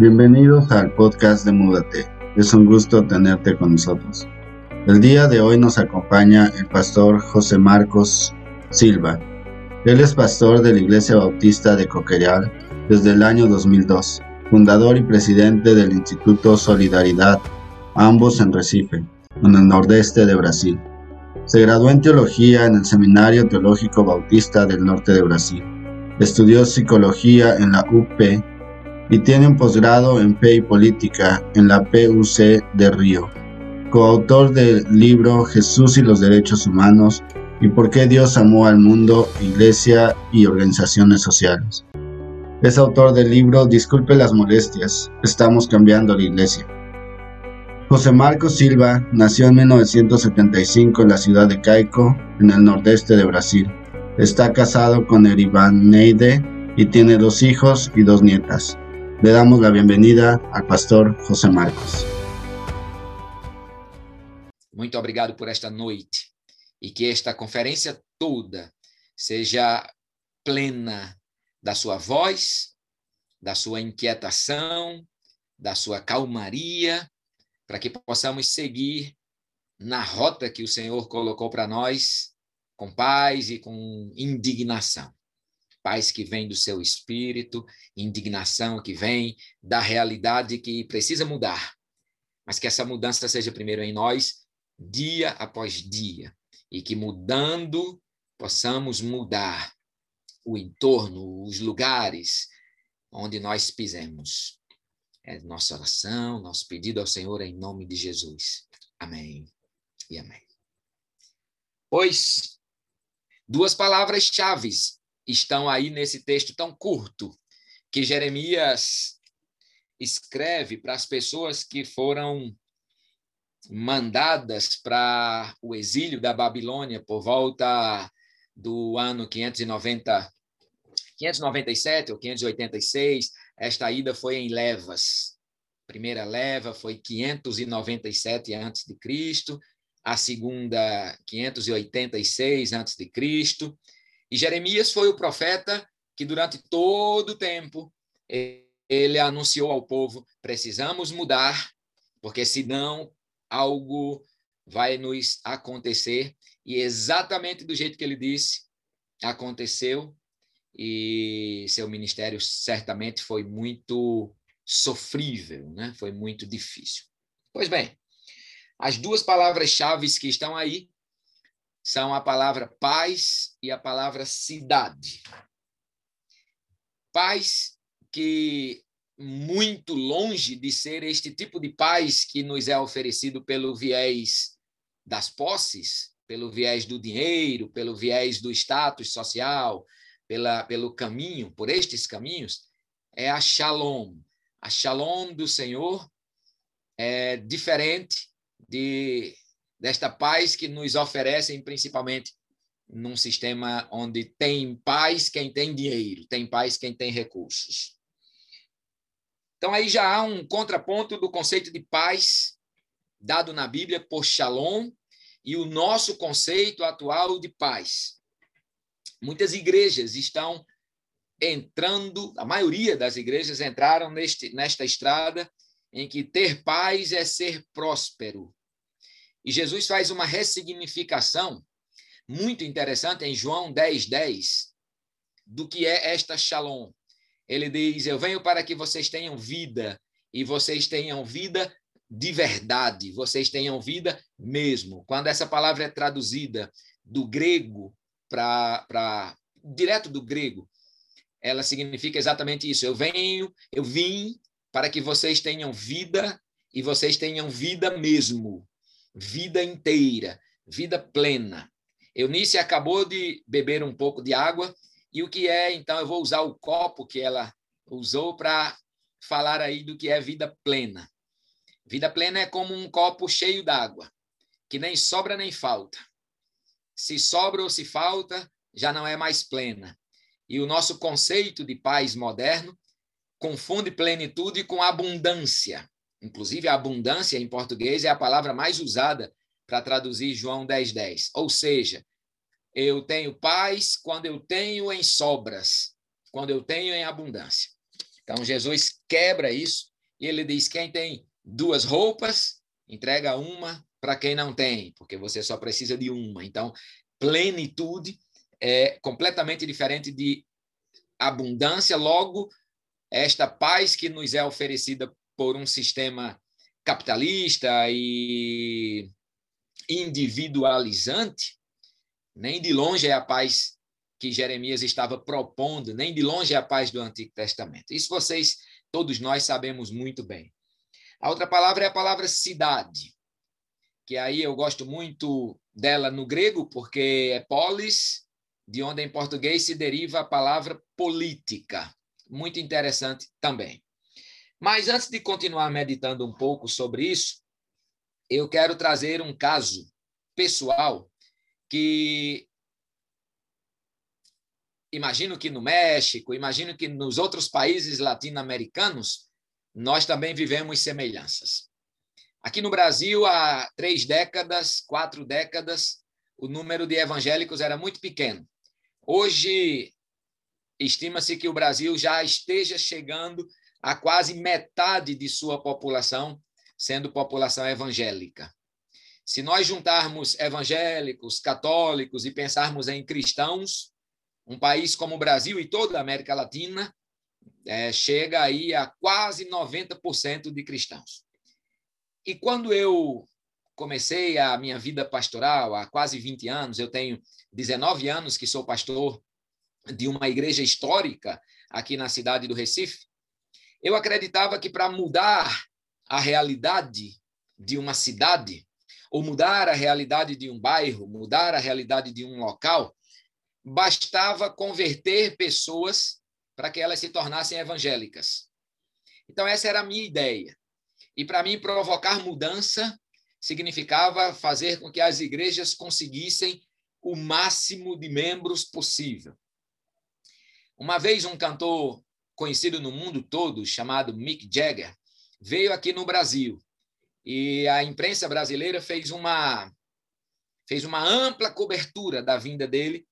Bienvenidos al podcast de Múdate. Es un gusto tenerte con nosotros. El día de hoy nos acompaña el pastor José Marcos Silva. Él es pastor de la Iglesia Bautista de Coqueral desde el año 2002, fundador y presidente del Instituto Solidaridad, ambos en Recife, en el nordeste de Brasil. Se graduó en teología en el Seminario Teológico Bautista del norte de Brasil. Estudió psicología en la UP y tiene un posgrado en Fe y Política en la PUC de Río. Coautor del libro Jesús y los Derechos Humanos y por qué Dios amó al mundo, iglesia y organizaciones sociales. Es autor del libro Disculpe las molestias, estamos cambiando la iglesia. José Marcos Silva nació en 1975 en la ciudad de Caico, en el nordeste de Brasil. Está casado con Neide y tiene dos hijos y dos nietas. Le damos la bienvenida al pastor José Marcos. Muito obrigado por esta noite e que esta conferência toda seja plena da sua voz, da sua inquietação, da sua calmaria, para que possamos seguir na rota que o Senhor colocou para nós com paz e com indignação paz que vem do seu espírito, indignação que vem da realidade que precisa mudar. Mas que essa mudança seja primeiro em nós, dia após dia, e que mudando possamos mudar o entorno, os lugares onde nós pisemos. É nossa oração, nosso pedido ao Senhor em nome de Jesus. Amém e amém. Pois, duas palavras-chave estão aí nesse texto tão curto que Jeremias escreve para as pessoas que foram mandadas para o exílio da Babilônia por volta do ano 590, 597 ou 586. Esta ida foi em levas. A primeira leva foi 597 antes de Cristo, a segunda 586 antes de Cristo e Jeremias foi o profeta que, durante todo o tempo, ele anunciou ao povo: precisamos mudar, porque senão algo vai nos acontecer. E exatamente do jeito que ele disse, aconteceu. E seu ministério certamente foi muito sofrível, né? foi muito difícil. Pois bem, as duas palavras-chave que estão aí são a palavra paz e a palavra cidade. Paz que muito longe de ser este tipo de paz que nos é oferecido pelo viés das posses, pelo viés do dinheiro, pelo viés do status social, pela, pelo caminho, por estes caminhos, é a shalom. A shalom do Senhor é diferente de desta paz que nos oferecem principalmente num sistema onde tem paz quem tem dinheiro, tem paz quem tem recursos. Então aí já há um contraponto do conceito de paz dado na Bíblia por Shalom e o nosso conceito atual de paz. Muitas igrejas estão entrando, a maioria das igrejas entraram neste, nesta estrada em que ter paz é ser próspero, e Jesus faz uma ressignificação muito interessante em João 10, 10, do que é esta shalom. Ele diz: Eu venho para que vocês tenham vida, e vocês tenham vida de verdade, vocês tenham vida mesmo. Quando essa palavra é traduzida do grego para direto do grego, ela significa exatamente isso. Eu venho, eu vim para que vocês tenham vida e vocês tenham vida mesmo vida inteira, vida plena. Eunice acabou de beber um pouco de água e o que é, então, eu vou usar o copo que ela usou para falar aí do que é vida plena. Vida plena é como um copo cheio d'água, que nem sobra nem falta. Se sobra ou se falta, já não é mais plena. E o nosso conceito de paz moderno confunde plenitude com abundância. Inclusive, a abundância em português é a palavra mais usada para traduzir João 10, 10. Ou seja, eu tenho paz quando eu tenho em sobras, quando eu tenho em abundância. Então, Jesus quebra isso e ele diz: quem tem duas roupas, entrega uma para quem não tem, porque você só precisa de uma. Então, plenitude é completamente diferente de abundância, logo, esta paz que nos é oferecida por um sistema capitalista e individualizante, nem de longe é a paz que Jeremias estava propondo, nem de longe é a paz do Antigo Testamento. Isso vocês, todos nós, sabemos muito bem. A outra palavra é a palavra cidade, que aí eu gosto muito dela no grego, porque é polis, de onde em português se deriva a palavra política. Muito interessante também. Mas antes de continuar meditando um pouco sobre isso, eu quero trazer um caso pessoal que imagino que no México, imagino que nos outros países latino-americanos, nós também vivemos semelhanças. Aqui no Brasil, há três décadas, quatro décadas, o número de evangélicos era muito pequeno. Hoje, estima-se que o Brasil já esteja chegando a quase metade de sua população sendo população evangélica. Se nós juntarmos evangélicos, católicos e pensarmos em cristãos, um país como o Brasil e toda a América Latina é, chega aí a quase 90% de cristãos. E quando eu comecei a minha vida pastoral há quase 20 anos, eu tenho 19 anos que sou pastor de uma igreja histórica aqui na cidade do Recife, eu acreditava que para mudar a realidade de uma cidade, ou mudar a realidade de um bairro, mudar a realidade de um local, bastava converter pessoas para que elas se tornassem evangélicas. Então, essa era a minha ideia. E para mim, provocar mudança significava fazer com que as igrejas conseguissem o máximo de membros possível. Uma vez, um cantor conhecido no mundo todo, chamado Mick Jagger, veio aqui no Brasil. E a imprensa brasileira fez uma fez uma ampla cobertura da vinda dele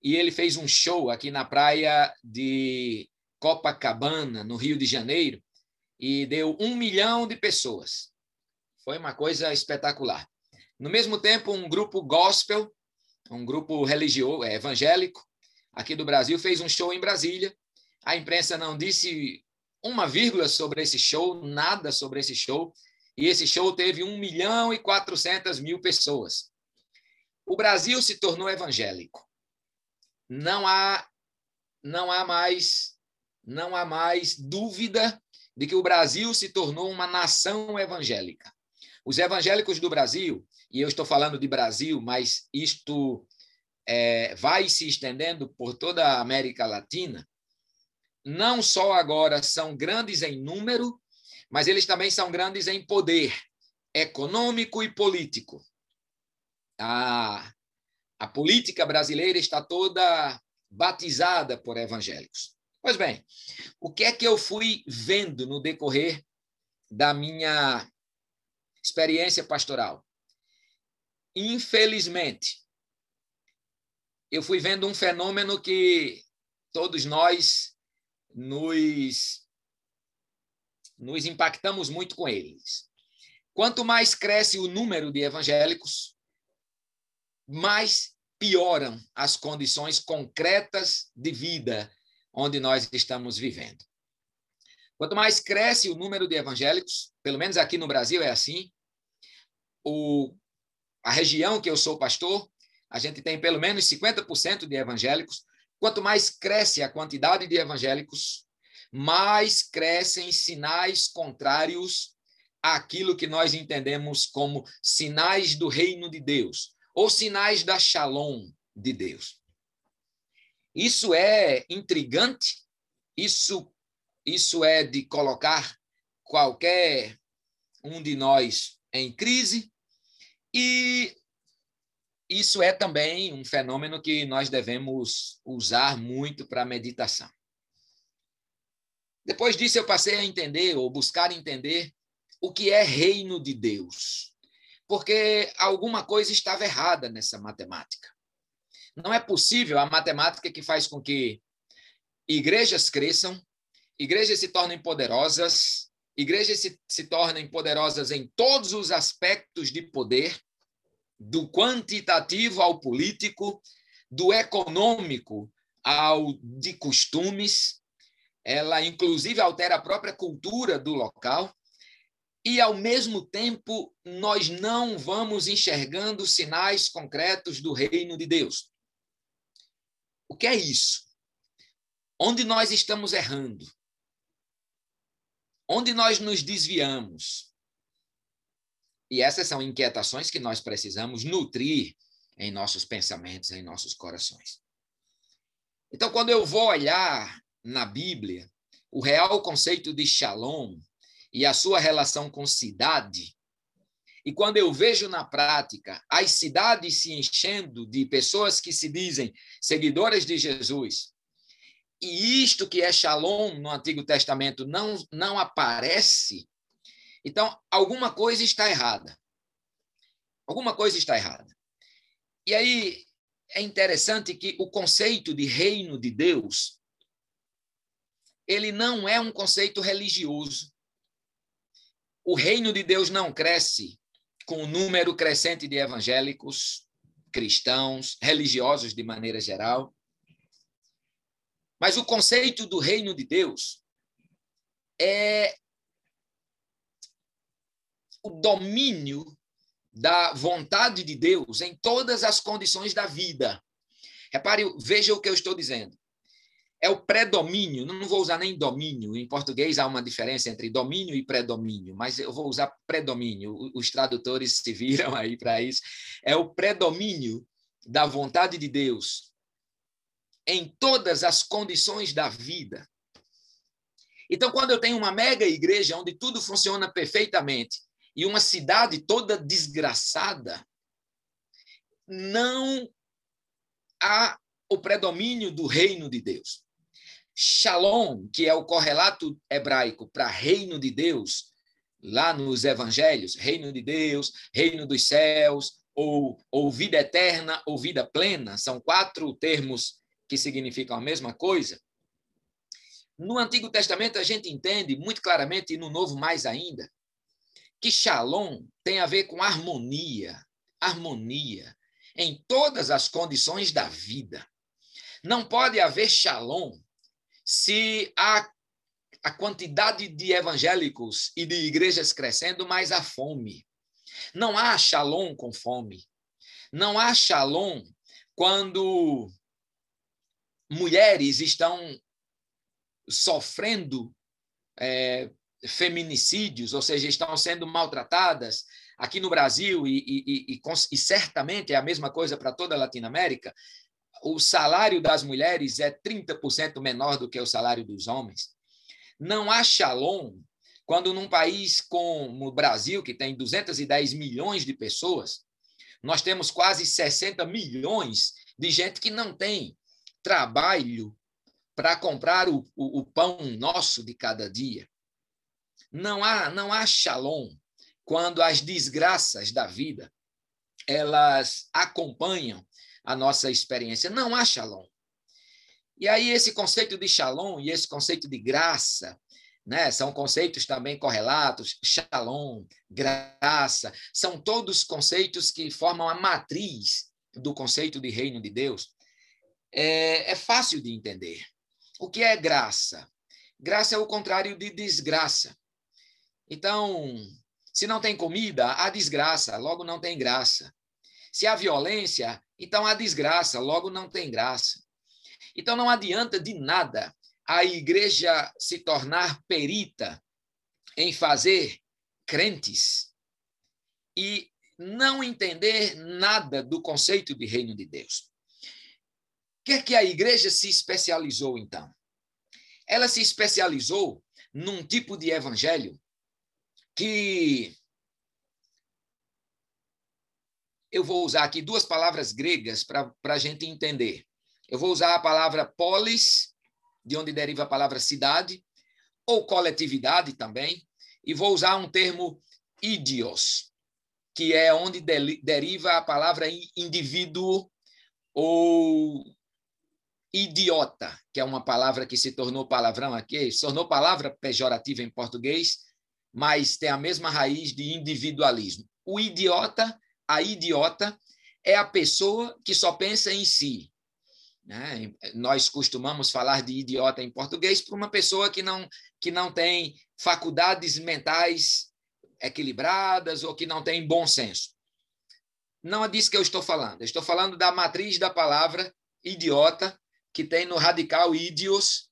e ele fez um show aqui na praia de Copacabana, no Rio de Janeiro, e deu um milhão de pessoas. Foi uma coisa espetacular. No mesmo tempo, um grupo gospel, um grupo religioso, é, evangélico, aqui do Brasil, fez um show em Brasília. A imprensa não disse uma vírgula sobre esse show, nada sobre esse show, e esse show teve 1 milhão e 400 mil pessoas. O Brasil se tornou evangélico não há não há mais não há mais dúvida de que o Brasil se tornou uma nação evangélica. Os evangélicos do Brasil, e eu estou falando de Brasil, mas isto é, vai se estendendo por toda a América Latina, não só agora são grandes em número, mas eles também são grandes em poder econômico e político. A, a política brasileira está toda batizada por evangélicos. Pois bem, o que é que eu fui vendo no decorrer da minha experiência pastoral? Infelizmente, eu fui vendo um fenômeno que todos nós nos, nos impactamos muito com eles. Quanto mais cresce o número de evangélicos, mais pioram as condições concretas de vida onde nós estamos vivendo. Quanto mais cresce o número de evangélicos, pelo menos aqui no Brasil é assim, o, a região que eu sou pastor, a gente tem pelo menos 50% de evangélicos. Quanto mais cresce a quantidade de evangélicos, mais crescem sinais contrários àquilo que nós entendemos como sinais do reino de Deus, ou sinais da Shalom de Deus. Isso é intrigante, isso, isso é de colocar qualquer um de nós em crise, e isso é também um fenômeno que nós devemos usar muito para meditação. Depois disso, eu passei a entender, ou buscar entender, o que é reino de Deus porque alguma coisa estava errada nessa matemática. Não é possível a matemática que faz com que igrejas cresçam, igrejas se tornem poderosas, igrejas se, se tornem poderosas em todos os aspectos de poder, do quantitativo ao político, do econômico ao de costumes, ela inclusive altera a própria cultura do local, e ao mesmo tempo nós não vamos enxergando sinais concretos do reino de Deus. O que é isso? Onde nós estamos errando? Onde nós nos desviamos? E essas são inquietações que nós precisamos nutrir em nossos pensamentos, em nossos corações. Então, quando eu vou olhar na Bíblia o real conceito de shalom e a sua relação com cidade, e quando eu vejo na prática as cidades se enchendo de pessoas que se dizem seguidoras de Jesus, e isto que é shalom no Antigo Testamento não, não aparece, então alguma coisa está errada. Alguma coisa está errada. E aí é interessante que o conceito de reino de Deus ele não é um conceito religioso. O reino de Deus não cresce com o número crescente de evangélicos, cristãos, religiosos de maneira geral. Mas o conceito do reino de Deus é o domínio da vontade de Deus em todas as condições da vida. Repare, veja o que eu estou dizendo. É o predomínio, não vou usar nem domínio, em português há uma diferença entre domínio e predomínio, mas eu vou usar predomínio, os tradutores se viram aí para isso. É o predomínio da vontade de Deus em todas as condições da vida. Então, quando eu tenho uma mega igreja onde tudo funciona perfeitamente, e uma cidade toda desgraçada, não há o predomínio do reino de Deus. Shalom, que é o correlato hebraico para reino de Deus, lá nos evangelhos, reino de Deus, reino dos céus, ou, ou vida eterna, ou vida plena, são quatro termos que significam a mesma coisa. No Antigo Testamento, a gente entende muito claramente, e no Novo mais ainda, que Shalom tem a ver com harmonia, harmonia em todas as condições da vida. Não pode haver Shalom se há a quantidade de evangélicos e de igrejas crescendo, mas a fome. Não há Shalom com fome. Não há Shalom quando mulheres estão sofrendo é, feminicídios, ou seja, estão sendo maltratadas aqui no Brasil e, e, e, e certamente é a mesma coisa para toda a Latinoamérica, o salário das mulheres é 30% menor do que o salário dos homens. Não há shalom quando num país como o Brasil, que tem 210 milhões de pessoas, nós temos quase 60 milhões de gente que não tem trabalho para comprar o, o, o pão nosso de cada dia. Não há, não há shalom quando as desgraças da vida elas acompanham a nossa experiência. Não há shalom. E aí esse conceito de shalom e esse conceito de graça, né, são conceitos também correlatos, shalom, graça, são todos conceitos que formam a matriz do conceito de reino de Deus. É, é fácil de entender. O que é graça? Graça é o contrário de desgraça. Então, se não tem comida, há desgraça, logo não tem graça. Se há violência, então há desgraça, logo não tem graça. Então não adianta de nada a igreja se tornar perita em fazer crentes e não entender nada do conceito de reino de Deus. O que é que a igreja se especializou então? Ela se especializou num tipo de evangelho que eu vou usar aqui duas palavras gregas para a gente entender. Eu vou usar a palavra polis, de onde deriva a palavra cidade, ou coletividade também, e vou usar um termo idios, que é onde deriva a palavra indivíduo ou idiota, que é uma palavra que se tornou palavrão aqui, se tornou palavra pejorativa em português, mas tem a mesma raiz de individualismo. O idiota, a idiota, é a pessoa que só pensa em si. Né? Nós costumamos falar de idiota em português para uma pessoa que não, que não tem faculdades mentais equilibradas ou que não tem bom senso. Não é disso que eu estou falando. Eu estou falando da matriz da palavra idiota, que tem no radical idios,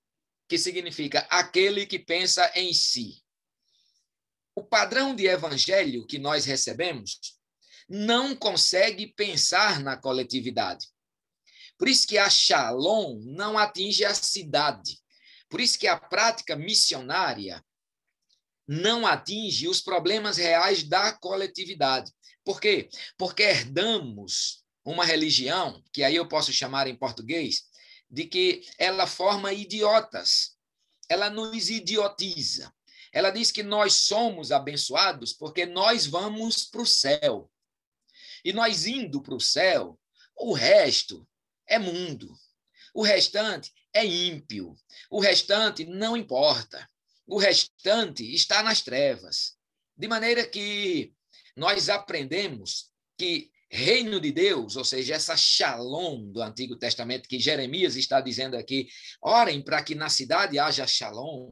que significa aquele que pensa em si. O padrão de evangelho que nós recebemos não consegue pensar na coletividade. Por isso que a Shalom não atinge a cidade. Por isso que a prática missionária não atinge os problemas reais da coletividade. Por quê? Porque herdamos uma religião, que aí eu posso chamar em português, de que ela forma idiotas. Ela nos idiotiza. Ela diz que nós somos abençoados porque nós vamos para o céu. E nós indo para o céu, o resto é mundo. O restante é ímpio. O restante não importa. O restante está nas trevas. De maneira que nós aprendemos que reino de Deus, ou seja, essa shalom do Antigo Testamento que Jeremias está dizendo aqui, orem para que na cidade haja shalom.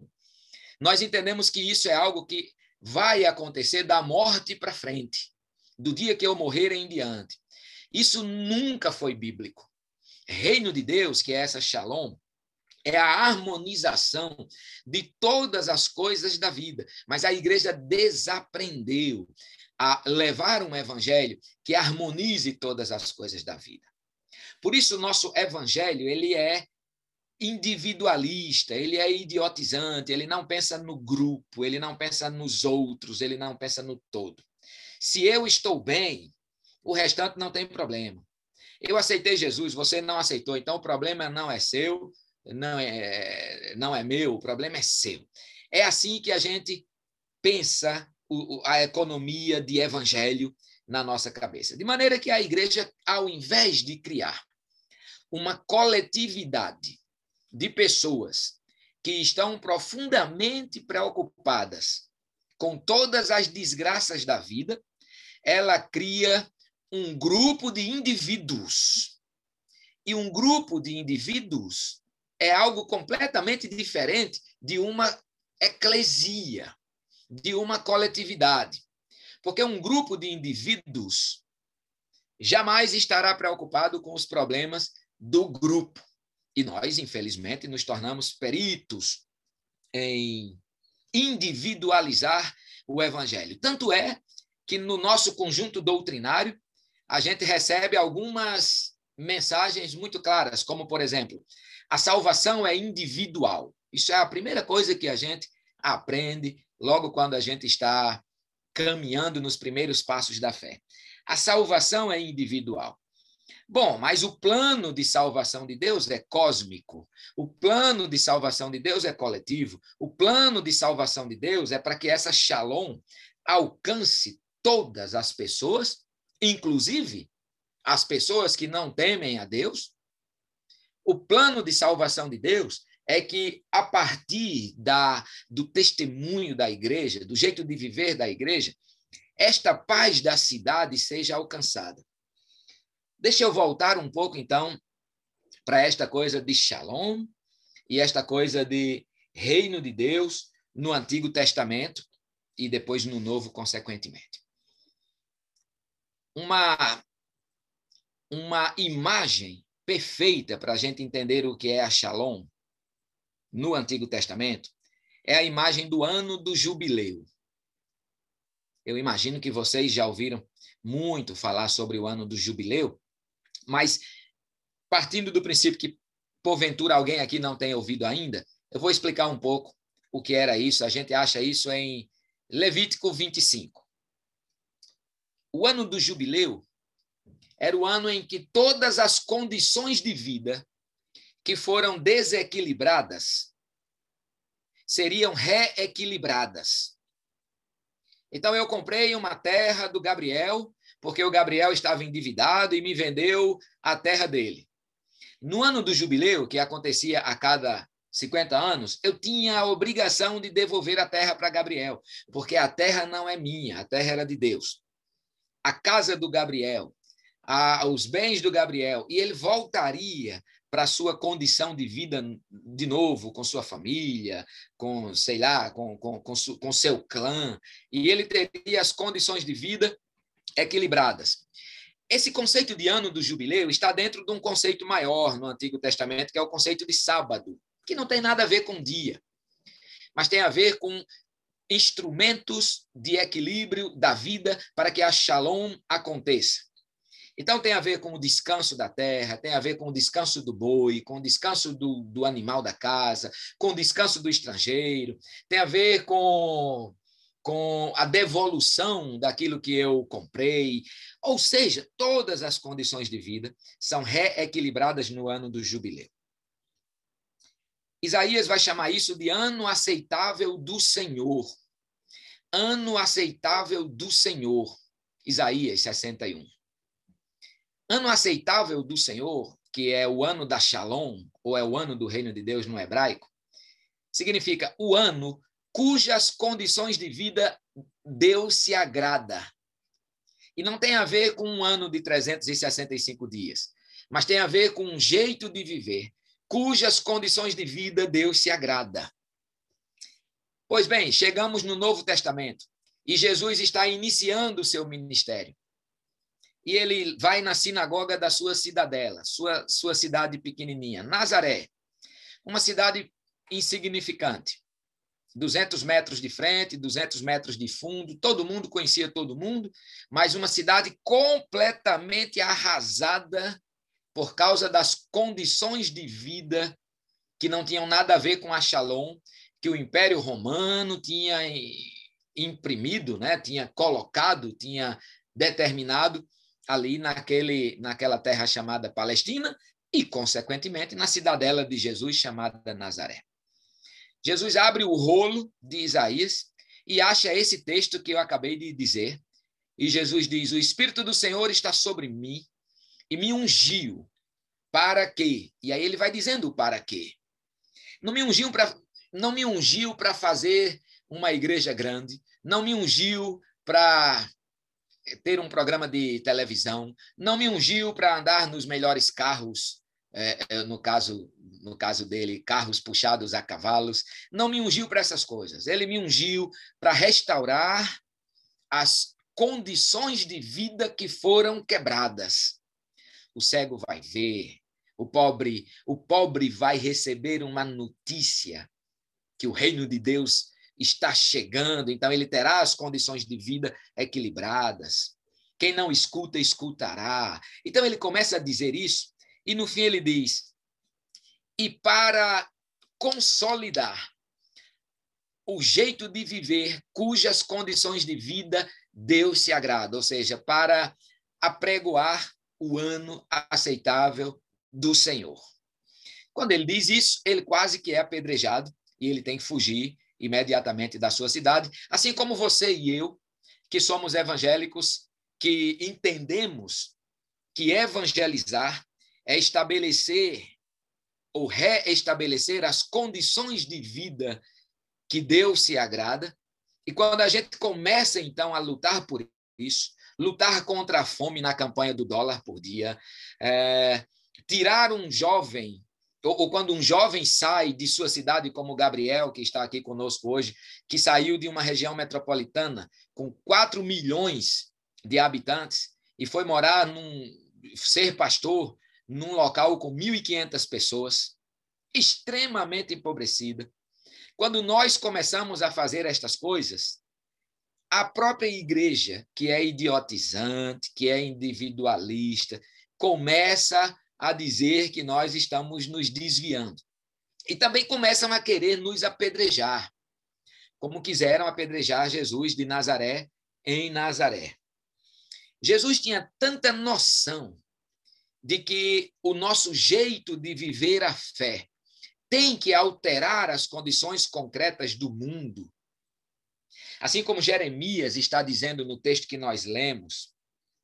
Nós entendemos que isso é algo que vai acontecer da morte para frente, do dia que eu morrer em diante. Isso nunca foi bíblico. Reino de Deus, que é essa shalom, é a harmonização de todas as coisas da vida. Mas a igreja desaprendeu a levar um evangelho que harmonize todas as coisas da vida. Por isso, o nosso evangelho ele é individualista, ele é idiotizante, ele não pensa no grupo, ele não pensa nos outros, ele não pensa no todo. Se eu estou bem, o restante não tem problema. Eu aceitei Jesus, você não aceitou, então o problema não é seu, não é, não é meu, o problema é seu. É assim que a gente pensa a economia de evangelho na nossa cabeça. De maneira que a igreja, ao invés de criar uma coletividade de pessoas que estão profundamente preocupadas com todas as desgraças da vida, ela cria um grupo de indivíduos. E um grupo de indivíduos é algo completamente diferente de uma eclesia, de uma coletividade. Porque um grupo de indivíduos jamais estará preocupado com os problemas do grupo. E nós, infelizmente, nos tornamos peritos em individualizar o evangelho. Tanto é que no nosso conjunto doutrinário a gente recebe algumas mensagens muito claras, como por exemplo, a salvação é individual. Isso é a primeira coisa que a gente aprende logo quando a gente está caminhando nos primeiros passos da fé. A salvação é individual. Bom, mas o plano de salvação de Deus é cósmico. O plano de salvação de Deus é coletivo. O plano de salvação de Deus é para que essa shalom alcance todas as pessoas, inclusive as pessoas que não temem a Deus. O plano de salvação de Deus é que, a partir da, do testemunho da igreja, do jeito de viver da igreja, esta paz da cidade seja alcançada. Deixa eu voltar um pouco, então, para esta coisa de shalom e esta coisa de reino de Deus no Antigo Testamento e depois no Novo, consequentemente. Uma, uma imagem perfeita para a gente entender o que é a shalom no Antigo Testamento é a imagem do ano do jubileu. Eu imagino que vocês já ouviram muito falar sobre o ano do jubileu, mas partindo do princípio que porventura alguém aqui não tenha ouvido ainda, eu vou explicar um pouco o que era isso. A gente acha isso em Levítico 25. O ano do jubileu era o ano em que todas as condições de vida que foram desequilibradas seriam reequilibradas. Então eu comprei uma terra do Gabriel, porque o Gabriel estava endividado e me vendeu a terra dele. No ano do jubileu, que acontecia a cada 50 anos, eu tinha a obrigação de devolver a terra para Gabriel, porque a terra não é minha, a terra era de Deus. A casa do Gabriel, a, os bens do Gabriel, e ele voltaria para sua condição de vida de novo, com sua família, com, sei lá, com, com, com, com seu clã, e ele teria as condições de vida equilibradas. Esse conceito de ano do jubileu está dentro de um conceito maior no Antigo Testamento, que é o conceito de sábado que não tem nada a ver com dia, mas tem a ver com instrumentos de equilíbrio da vida para que a shalom aconteça. Então, tem a ver com o descanso da terra, tem a ver com o descanso do boi, com o descanso do, do animal da casa, com o descanso do estrangeiro, tem a ver com, com a devolução daquilo que eu comprei. Ou seja, todas as condições de vida são reequilibradas no ano do jubileu. Isaías vai chamar isso de ano aceitável do Senhor. Ano aceitável do Senhor. Isaías 61. Ano aceitável do Senhor, que é o ano da Shalom, ou é o ano do reino de Deus no hebraico, significa o ano cujas condições de vida Deus se agrada. E não tem a ver com um ano de 365 dias, mas tem a ver com um jeito de viver cujas condições de vida Deus se agrada. Pois bem, chegamos no Novo Testamento e Jesus está iniciando o seu ministério. E ele vai na sinagoga da sua cidadela, sua, sua cidade pequenininha, Nazaré, uma cidade insignificante. 200 metros de frente, 200 metros de fundo, todo mundo conhecia todo mundo, mas uma cidade completamente arrasada por causa das condições de vida que não tinham nada a ver com a Shalom, que o Império Romano tinha imprimido, né? tinha colocado, tinha determinado ali naquele, naquela terra chamada Palestina e, consequentemente, na cidadela de Jesus chamada Nazaré. Jesus abre o rolo de Isaías e acha esse texto que eu acabei de dizer. E Jesus diz: O Espírito do Senhor está sobre mim, e me ungiu. Para quê? E aí ele vai dizendo para quê. Não me ungiu para não me ungiu para fazer uma igreja grande, não me ungiu para ter um programa de televisão, não me ungiu para andar nos melhores carros, é, é, no caso no caso dele, carros puxados a cavalos, não me ungiu para essas coisas. Ele me ungiu para restaurar as condições de vida que foram quebradas o cego vai ver, o pobre, o pobre vai receber uma notícia que o reino de Deus está chegando, então ele terá as condições de vida equilibradas. Quem não escuta, escutará. Então ele começa a dizer isso e no fim ele diz: "E para consolidar o jeito de viver cujas condições de vida Deus se agrada, ou seja, para apregoar o ano aceitável do Senhor. Quando ele diz isso, ele quase que é apedrejado e ele tem que fugir imediatamente da sua cidade, assim como você e eu, que somos evangélicos, que entendemos que evangelizar é estabelecer ou reestabelecer as condições de vida que Deus se agrada. E quando a gente começa então a lutar por isso, lutar contra a fome na campanha do dólar por dia, é, tirar um jovem, ou, ou, quando um jovem sai de sua cidade, como Gabriel, que está aqui conosco hoje, que saiu de uma região metropolitana com 4 milhões de habitantes e foi morar num ser pastor num local com 1.500 pessoas, extremamente empobrecida. Quando nós começamos a fazer estas coisas, a própria igreja, que é idiotizante, que é individualista, começa a dizer que nós estamos nos desviando. E também começam a querer nos apedrejar, como quiseram apedrejar Jesus de Nazaré em Nazaré. Jesus tinha tanta noção de que o nosso jeito de viver a fé tem que alterar as condições concretas do mundo Assim como Jeremias está dizendo no texto que nós lemos,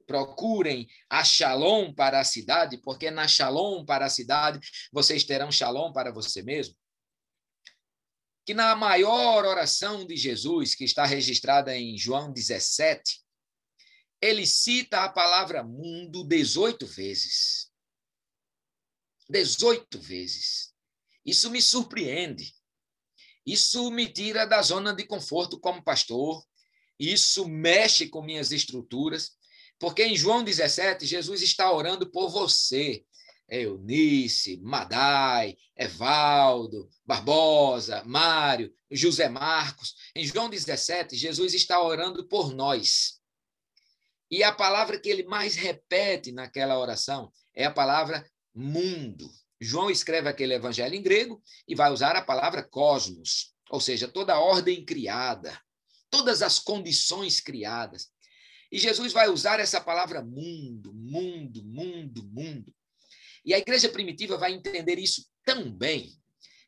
procurem a shalom para a cidade, porque na shalom para a cidade vocês terão shalom para você mesmo. Que na maior oração de Jesus, que está registrada em João 17, ele cita a palavra mundo 18 vezes. 18 vezes. Isso me surpreende. Isso me tira da zona de conforto como pastor. Isso mexe com minhas estruturas. Porque em João 17, Jesus está orando por você. Eunice, Madai, Evaldo, Barbosa, Mário, José Marcos. Em João 17, Jesus está orando por nós. E a palavra que ele mais repete naquela oração é a palavra mundo. João escreve aquele evangelho em grego e vai usar a palavra cosmos, ou seja, toda a ordem criada, todas as condições criadas. E Jesus vai usar essa palavra mundo, mundo, mundo, mundo. E a igreja primitiva vai entender isso tão bem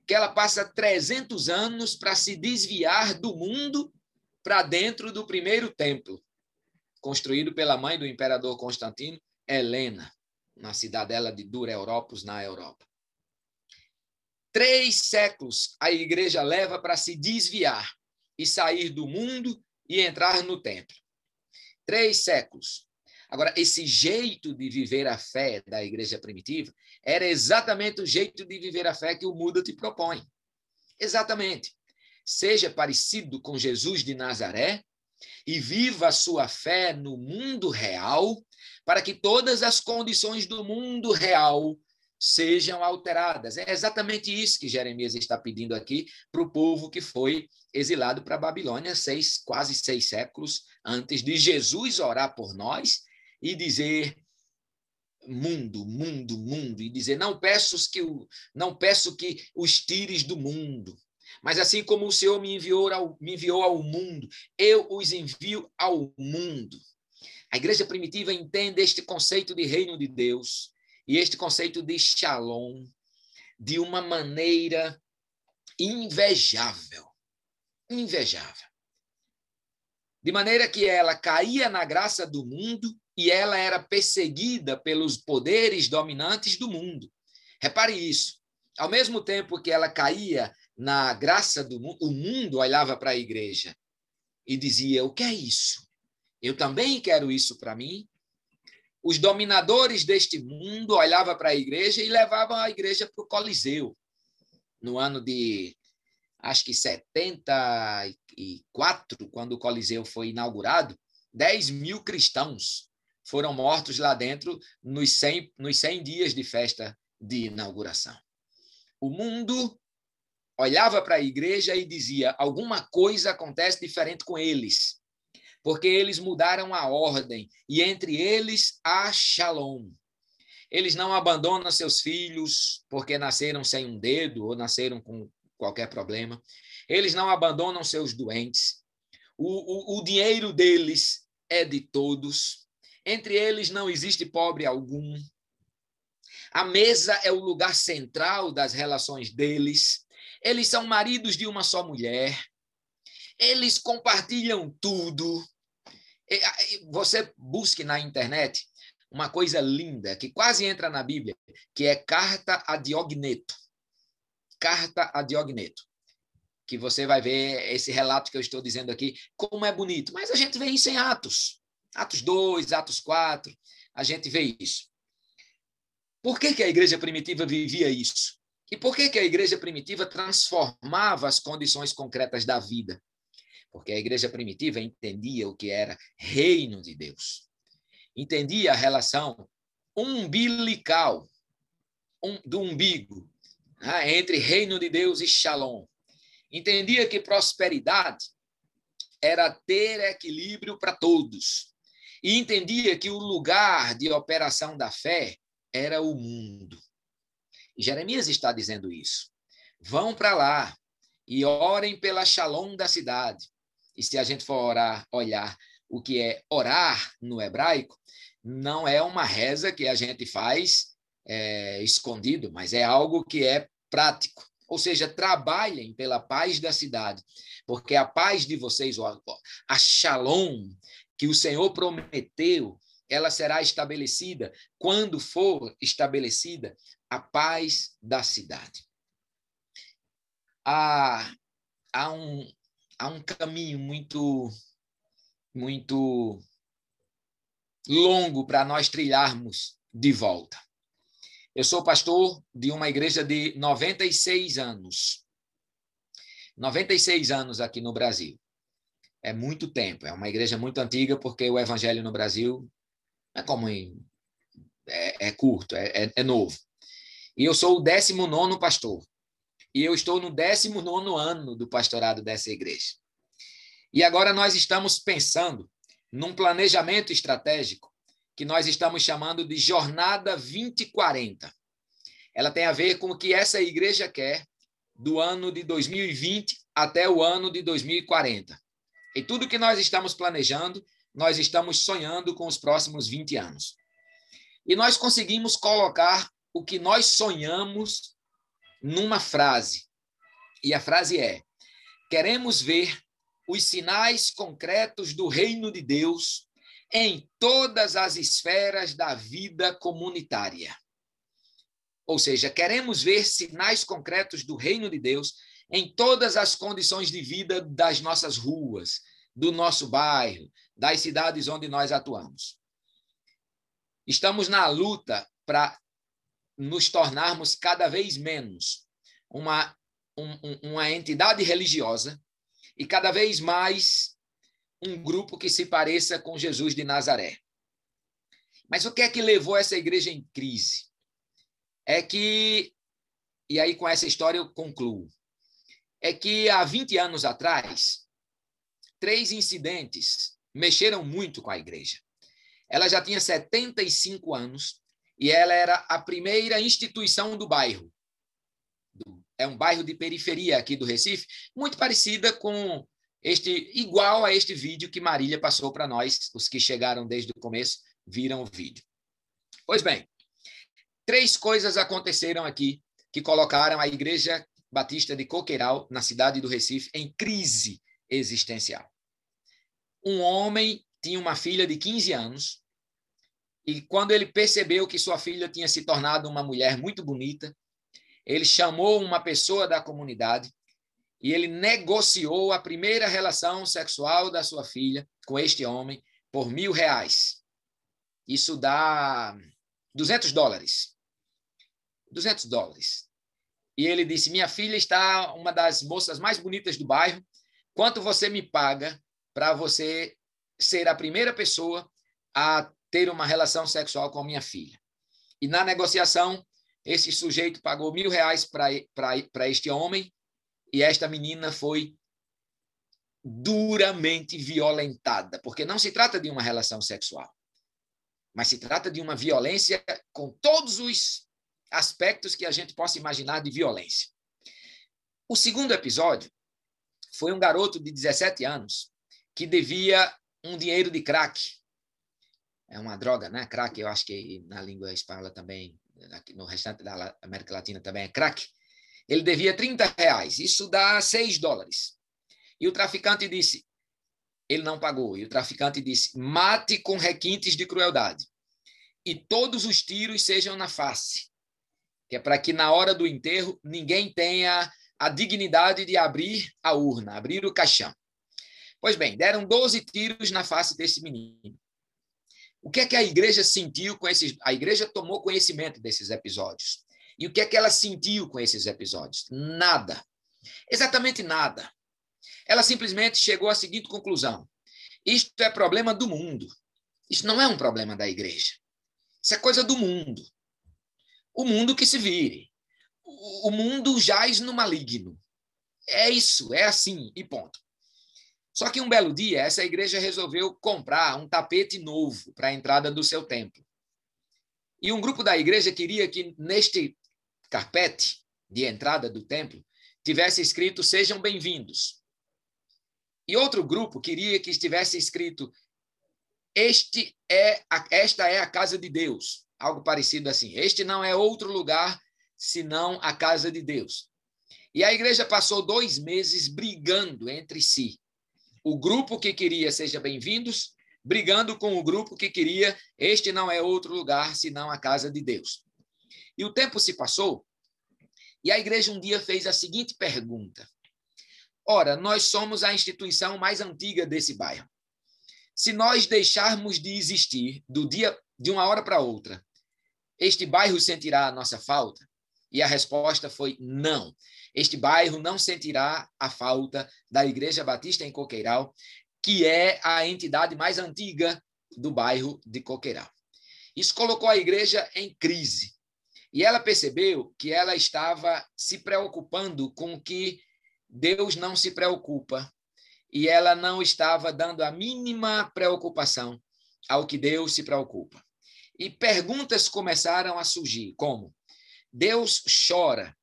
que ela passa 300 anos para se desviar do mundo para dentro do primeiro templo, construído pela mãe do imperador Constantino, Helena, na cidadela de Dura Europos, na Europa. Três séculos a igreja leva para se desviar e sair do mundo e entrar no templo. Três séculos. Agora, esse jeito de viver a fé da igreja primitiva era exatamente o jeito de viver a fé que o Muda te propõe. Exatamente. Seja parecido com Jesus de Nazaré e viva a sua fé no mundo real, para que todas as condições do mundo real sejam alteradas. É exatamente isso que Jeremias está pedindo aqui para o povo que foi exilado para a Babilônia seis, quase seis séculos antes de Jesus orar por nós e dizer mundo, mundo, mundo e dizer não peço que o, não peço que os tires do mundo, mas assim como o Senhor me enviou ao, me enviou ao mundo, eu os envio ao mundo. A igreja primitiva entende este conceito de reino de Deus e este conceito de shalom de uma maneira invejável invejável. De maneira que ela caía na graça do mundo e ela era perseguida pelos poderes dominantes do mundo. Repare isso. Ao mesmo tempo que ela caía na graça do mundo, o mundo olhava para a igreja e dizia: O que é isso? Eu também quero isso para mim. Os dominadores deste mundo olhavam para a igreja e levavam a igreja para o Coliseu. No ano de acho que 74, quando o Coliseu foi inaugurado, 10 mil cristãos foram mortos lá dentro nos 100, nos 100 dias de festa de inauguração. O mundo olhava para a igreja e dizia: alguma coisa acontece diferente com eles, porque eles mudaram a ordem, e entre eles há shalom. Eles não abandonam seus filhos porque nasceram sem um dedo ou nasceram com qualquer problema. Eles não abandonam seus doentes. O, o, o dinheiro deles é de todos. Entre eles não existe pobre algum. A mesa é o lugar central das relações deles. Eles são maridos de uma só mulher. Eles compartilham tudo. Você busque na internet uma coisa linda que quase entra na Bíblia, que é carta a Diogneto carta a Diogneto, que você vai ver esse relato que eu estou dizendo aqui, como é bonito. Mas a gente vê isso em Atos. Atos 2, Atos 4, a gente vê isso. Por que, que a igreja primitiva vivia isso? E por que, que a igreja primitiva transformava as condições concretas da vida? Porque a igreja primitiva entendia o que era reino de Deus. Entendia a relação umbilical um, do umbigo né, entre reino de Deus e shalom. Entendia que prosperidade era ter equilíbrio para todos. E entendia que o lugar de operação da fé era o mundo. Jeremias está dizendo isso. Vão para lá e orem pela shalom da cidade. E se a gente for orar, olhar o que é orar no hebraico, não é uma reza que a gente faz é, escondido, mas é algo que é prático. Ou seja, trabalhem pela paz da cidade, porque a paz de vocês, a shalom que o Senhor prometeu, ela será estabelecida quando for estabelecida a paz da cidade. Há, há, um, há um caminho muito, muito longo para nós trilharmos de volta. Eu sou pastor de uma igreja de 96 anos. 96 anos aqui no Brasil. É muito tempo, é uma igreja muito antiga, porque o evangelho no Brasil é como em, é, é, curto, é, é, é novo. E eu sou o 19 pastor. E eu estou no 19 ano do pastorado dessa igreja. E agora nós estamos pensando num planejamento estratégico que nós estamos chamando de Jornada 2040. Ela tem a ver com o que essa igreja quer do ano de 2020 até o ano de 2040. E tudo que nós estamos planejando, nós estamos sonhando com os próximos 20 anos. E nós conseguimos colocar o que nós sonhamos numa frase. E a frase é: queremos ver os sinais concretos do reino de Deus em todas as esferas da vida comunitária. Ou seja, queremos ver sinais concretos do reino de Deus em todas as condições de vida das nossas ruas, do nosso bairro, das cidades onde nós atuamos. Estamos na luta para nos tornarmos cada vez menos uma, um, uma entidade religiosa e cada vez mais um grupo que se pareça com Jesus de Nazaré. Mas o que é que levou essa igreja em crise? É que, e aí com essa história eu concluo, é que há 20 anos atrás, três incidentes mexeram muito com a igreja. Ela já tinha 75 anos e ela era a primeira instituição do bairro é um bairro de periferia aqui do Recife, muito parecida com este, igual a este vídeo que Marília passou para nós, os que chegaram desde o começo viram o vídeo. Pois bem, três coisas aconteceram aqui que colocaram a Igreja Batista de Coqueiral, na cidade do Recife, em crise existencial. Um homem tinha uma filha de 15 anos e quando ele percebeu que sua filha tinha se tornado uma mulher muito bonita, ele chamou uma pessoa da comunidade e ele negociou a primeira relação sexual da sua filha com este homem por mil reais. Isso dá 200 dólares. 200 dólares. E ele disse: Minha filha está uma das moças mais bonitas do bairro. Quanto você me paga para você ser a primeira pessoa a ter uma relação sexual com minha filha? E na negociação, esse sujeito pagou mil reais para este homem e esta menina foi duramente violentada, porque não se trata de uma relação sexual, mas se trata de uma violência com todos os aspectos que a gente possa imaginar de violência. O segundo episódio foi um garoto de 17 anos que devia um dinheiro de crack. É uma droga, né? Crack, eu acho que na língua espanhola também no restante da América Latina também é crack, ele devia 30 reais, isso dá 6 dólares. E o traficante disse, ele não pagou, e o traficante disse, mate com requintes de crueldade, e todos os tiros sejam na face, que é para que na hora do enterro ninguém tenha a dignidade de abrir a urna, abrir o caixão. Pois bem, deram 12 tiros na face desse menino. O que é que a igreja sentiu com esses. A igreja tomou conhecimento desses episódios. E o que é que ela sentiu com esses episódios? Nada. Exatamente nada. Ela simplesmente chegou à seguinte conclusão: isto é problema do mundo. Isso não é um problema da igreja. Isso é coisa do mundo. O mundo que se vire. O mundo jaz no maligno. É isso, é assim, e ponto. Só que um belo dia, essa igreja resolveu comprar um tapete novo para a entrada do seu templo. E um grupo da igreja queria que neste carpete de entrada do templo tivesse escrito Sejam bem-vindos. E outro grupo queria que estivesse escrito este é a, esta é a casa de Deus, algo parecido assim. Este não é outro lugar senão a casa de Deus. E a igreja passou dois meses brigando entre si o grupo que queria seja bem-vindos brigando com o grupo que queria: este não é outro lugar senão a casa de Deus. E o tempo se passou, e a igreja um dia fez a seguinte pergunta: Ora, nós somos a instituição mais antiga desse bairro. Se nós deixarmos de existir do dia de uma hora para outra, este bairro sentirá a nossa falta? E a resposta foi não. Este bairro não sentirá a falta da Igreja Batista em Coqueiral, que é a entidade mais antiga do bairro de Coqueiral. Isso colocou a igreja em crise. E ela percebeu que ela estava se preocupando com o que Deus não se preocupa. E ela não estava dando a mínima preocupação ao que Deus se preocupa. E perguntas começaram a surgir, como: Deus chora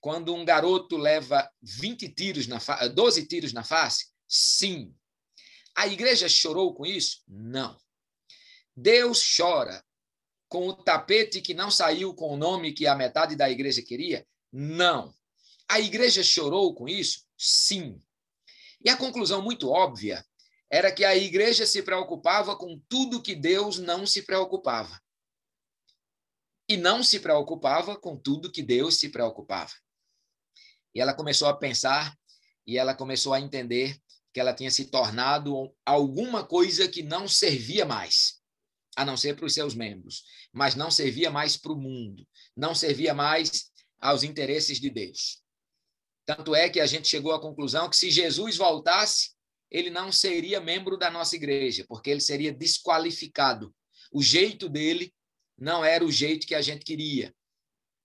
quando um garoto leva 20 tiros na 12 tiros na face? Sim. A igreja chorou com isso? Não. Deus chora com o tapete que não saiu com o nome que a metade da igreja queria? Não. A igreja chorou com isso? Sim. E a conclusão muito óbvia era que a igreja se preocupava com tudo que Deus não se preocupava. E não se preocupava com tudo que Deus se preocupava. E ela começou a pensar e ela começou a entender que ela tinha se tornado alguma coisa que não servia mais, a não ser para os seus membros, mas não servia mais para o mundo, não servia mais aos interesses de Deus. Tanto é que a gente chegou à conclusão que se Jesus voltasse, ele não seria membro da nossa igreja, porque ele seria desqualificado. O jeito dele não era o jeito que a gente queria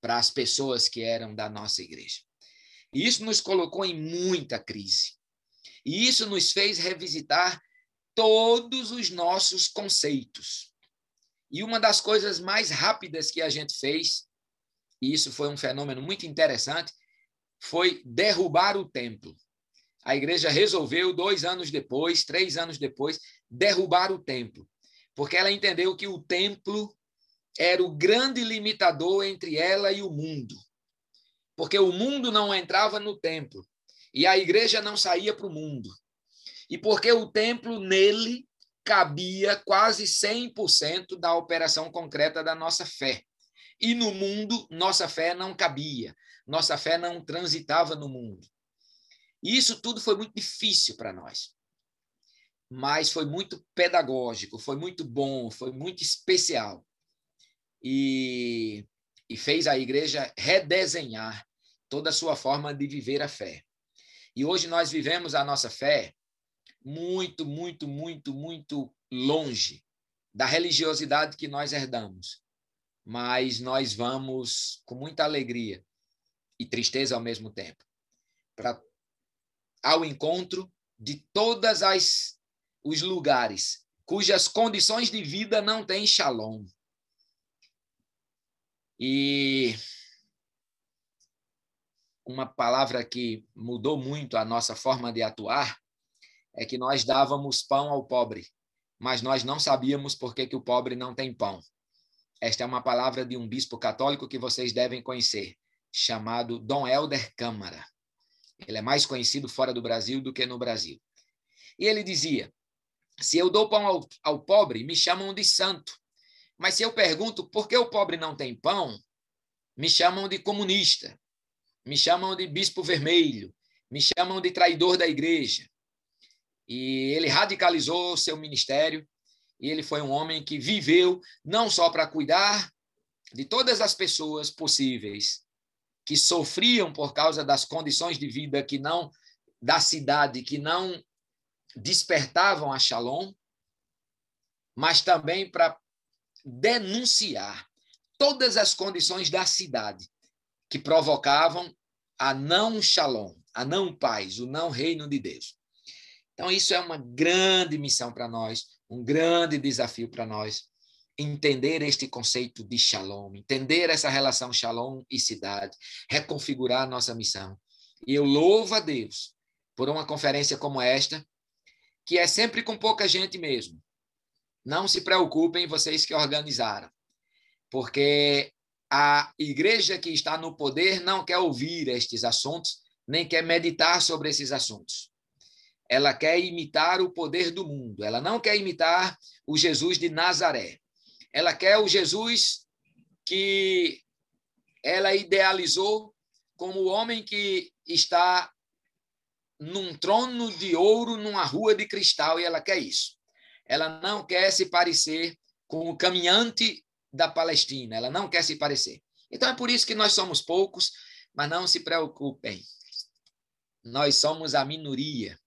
para as pessoas que eram da nossa igreja. E isso nos colocou em muita crise. E isso nos fez revisitar todos os nossos conceitos. E uma das coisas mais rápidas que a gente fez, e isso foi um fenômeno muito interessante, foi derrubar o templo. A igreja resolveu, dois anos depois, três anos depois, derrubar o templo, porque ela entendeu que o templo era o grande limitador entre ela e o mundo porque o mundo não entrava no templo e a igreja não saía para o mundo. E porque o templo nele cabia quase 100% da operação concreta da nossa fé. E no mundo, nossa fé não cabia, nossa fé não transitava no mundo. E isso tudo foi muito difícil para nós. Mas foi muito pedagógico, foi muito bom, foi muito especial. E e fez a igreja redesenhar toda a sua forma de viver a fé. E hoje nós vivemos a nossa fé muito, muito, muito, muito longe da religiosidade que nós herdamos. Mas nós vamos com muita alegria e tristeza ao mesmo tempo para ao encontro de todas as os lugares cujas condições de vida não têm shalom. E uma palavra que mudou muito a nossa forma de atuar é que nós dávamos pão ao pobre, mas nós não sabíamos por que, que o pobre não tem pão. Esta é uma palavra de um bispo católico que vocês devem conhecer, chamado Dom Helder Câmara. Ele é mais conhecido fora do Brasil do que no Brasil. E ele dizia: se eu dou pão ao, ao pobre, me chamam de santo. Mas se eu pergunto por que o pobre não tem pão, me chamam de comunista, me chamam de bispo vermelho, me chamam de traidor da igreja. E ele radicalizou seu ministério. E ele foi um homem que viveu não só para cuidar de todas as pessoas possíveis que sofriam por causa das condições de vida que não da cidade que não despertavam a Shalom, mas também para denunciar todas as condições da cidade que provocavam a não shalom, a não paz, o não reino de Deus. Então, isso é uma grande missão para nós, um grande desafio para nós, entender este conceito de shalom, entender essa relação shalom e cidade, reconfigurar a nossa missão. E eu louvo a Deus por uma conferência como esta, que é sempre com pouca gente mesmo, não se preocupem, vocês que organizaram, porque a igreja que está no poder não quer ouvir estes assuntos, nem quer meditar sobre esses assuntos. ela quer imitar o poder do mundo, ela não quer imitar o Jesus de Nazaré. Ela quer o Jesus que ela idealizou como o homem que está num trono de ouro, numa rua de cristal, e ela quer isso. Ela não quer se parecer com o caminhante da Palestina, ela não quer se parecer. Então é por isso que nós somos poucos, mas não se preocupem. Nós somos a minoria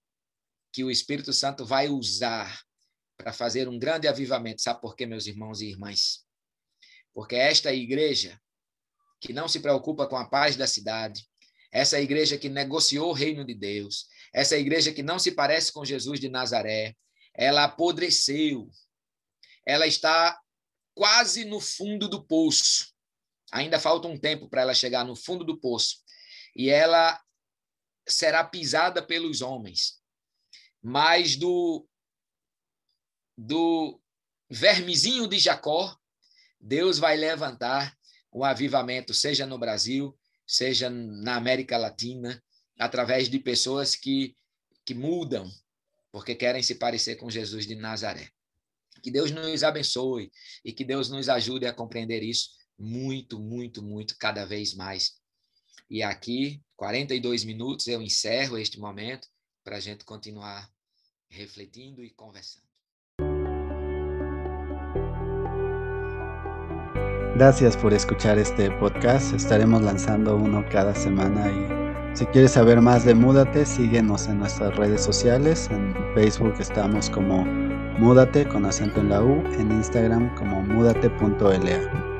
que o Espírito Santo vai usar para fazer um grande avivamento. Sabe por quê, meus irmãos e irmãs? Porque esta igreja que não se preocupa com a paz da cidade, essa igreja que negociou o reino de Deus, essa igreja que não se parece com Jesus de Nazaré, ela apodreceu, ela está quase no fundo do poço. Ainda falta um tempo para ela chegar no fundo do poço. E ela será pisada pelos homens. Mas do do vermezinho de Jacó, Deus vai levantar um avivamento, seja no Brasil, seja na América Latina, através de pessoas que, que mudam, porque querem se parecer com Jesus de Nazaré. Que Deus nos abençoe e que Deus nos ajude a compreender isso muito, muito, muito, cada vez mais. E aqui, 42 minutos, eu encerro este momento para a gente continuar refletindo e conversando. Gracias por escuchar este podcast. Estaremos lanzando uno cada semana y si quieres saber más de Múdate, síguenos en nuestras redes sociales. En Facebook estamos como Múdate con acento en la U, en Instagram como múdate.la.